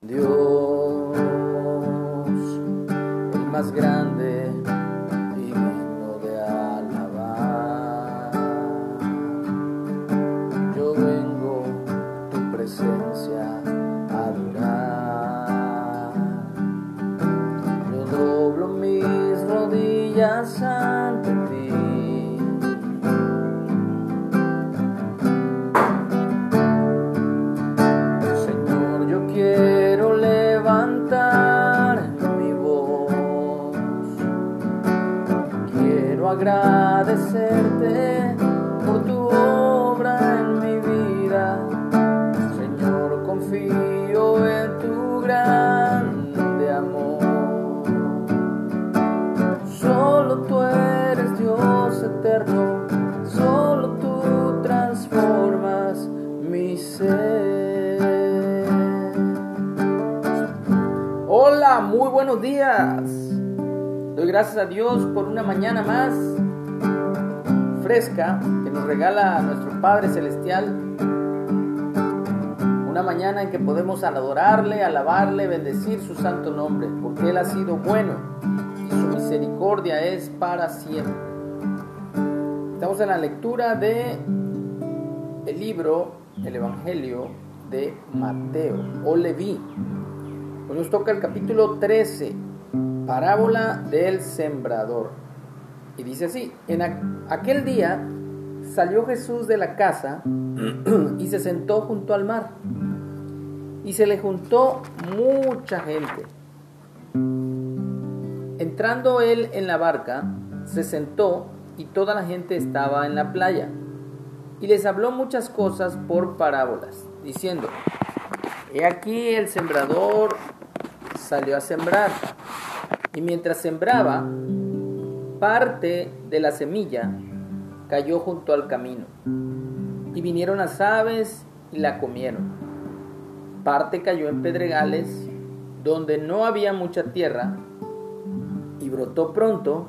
Dios, el más grande eterno, solo tú transformas mi ser. Hola, muy buenos días. Doy gracias a Dios por una mañana más fresca que nos regala nuestro Padre Celestial. Una mañana en que podemos adorarle, alabarle, bendecir su santo nombre, porque Él ha sido bueno y su misericordia es para siempre. Estamos en la lectura de el libro, el Evangelio de Mateo o Leví. Hoy nos toca el capítulo 13, parábola del sembrador. Y dice así, en aquel día salió Jesús de la casa y se sentó junto al mar. Y se le juntó mucha gente. Entrando él en la barca, se sentó y toda la gente estaba en la playa. Y les habló muchas cosas por parábolas, diciendo, He aquí el sembrador salió a sembrar. Y mientras sembraba, parte de la semilla cayó junto al camino. Y vinieron las aves y la comieron. Parte cayó en pedregales, donde no había mucha tierra, y brotó pronto,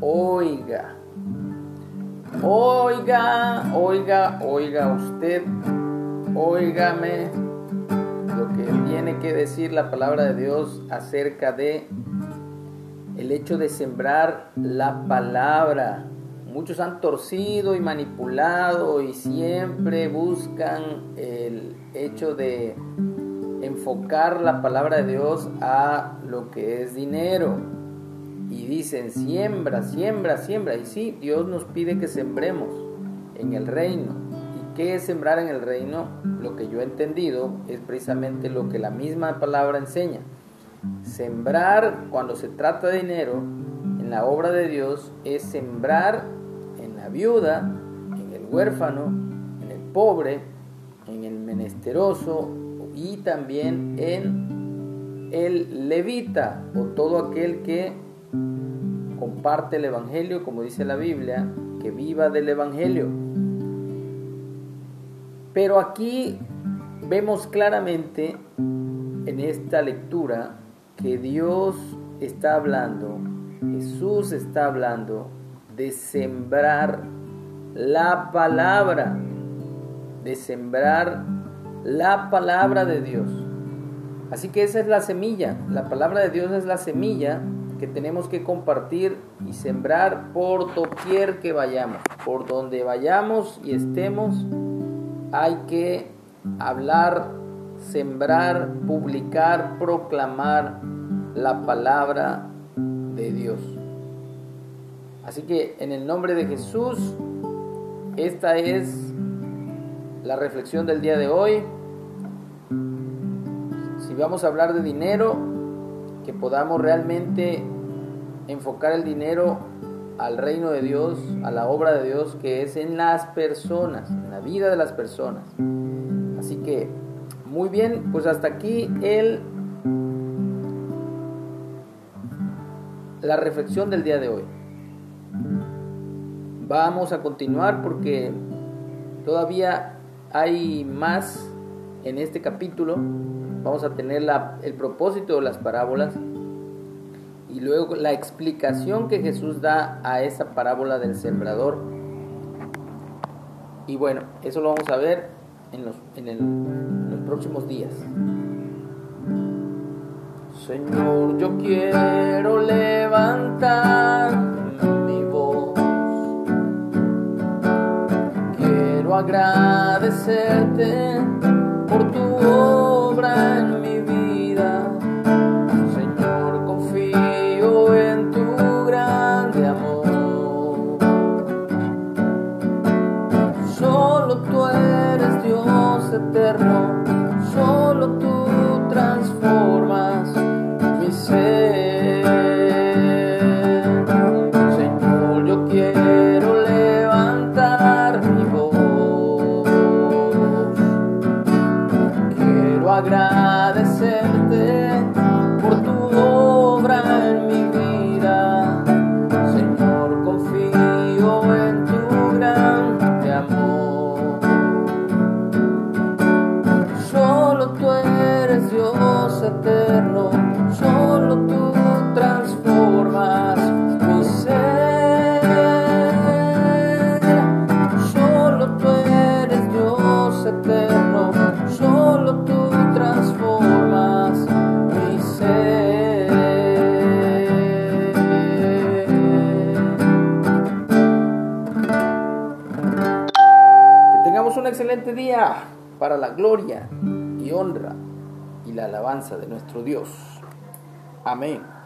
oiga. Oiga, oiga, oiga usted, oígame lo que tiene que decir la palabra de Dios acerca de el hecho de sembrar la palabra. Muchos han torcido y manipulado y siempre buscan el hecho de enfocar la palabra de Dios a lo que es dinero. Y dicen, siembra, siembra, siembra. Y sí, Dios nos pide que sembremos en el reino. ¿Y qué es sembrar en el reino? Lo que yo he entendido es precisamente lo que la misma palabra enseña. Sembrar cuando se trata de dinero en la obra de Dios es sembrar en la viuda, en el huérfano, en el pobre, en el menesteroso y también en el levita o todo aquel que comparte el Evangelio, como dice la Biblia, que viva del Evangelio. Pero aquí vemos claramente en esta lectura que Dios está hablando, Jesús está hablando de sembrar la palabra, de sembrar la palabra de Dios. Así que esa es la semilla, la palabra de Dios es la semilla que tenemos que compartir y sembrar por doquier que vayamos, por donde vayamos y estemos, hay que hablar, sembrar, publicar, proclamar la palabra de Dios. Así que en el nombre de Jesús, esta es la reflexión del día de hoy. Si vamos a hablar de dinero, que podamos realmente enfocar el dinero al reino de Dios, a la obra de Dios que es en las personas, en la vida de las personas. Así que, muy bien, pues hasta aquí el, la reflexión del día de hoy. Vamos a continuar porque todavía hay más en este capítulo Vamos a tener el propósito de las parábolas y luego la explicación que Jesús da a esa parábola del sembrador. Y bueno, eso lo vamos a ver en los, en los próximos días. Señor, yo quiero levantar mi voz. Quiero agradecerte por tu obra eterno, solo tú transformas mi ser. Señor, yo quiero levantar mi voz. Quiero agradecerte excelente día para la gloria y honra y la alabanza de nuestro Dios. Amén.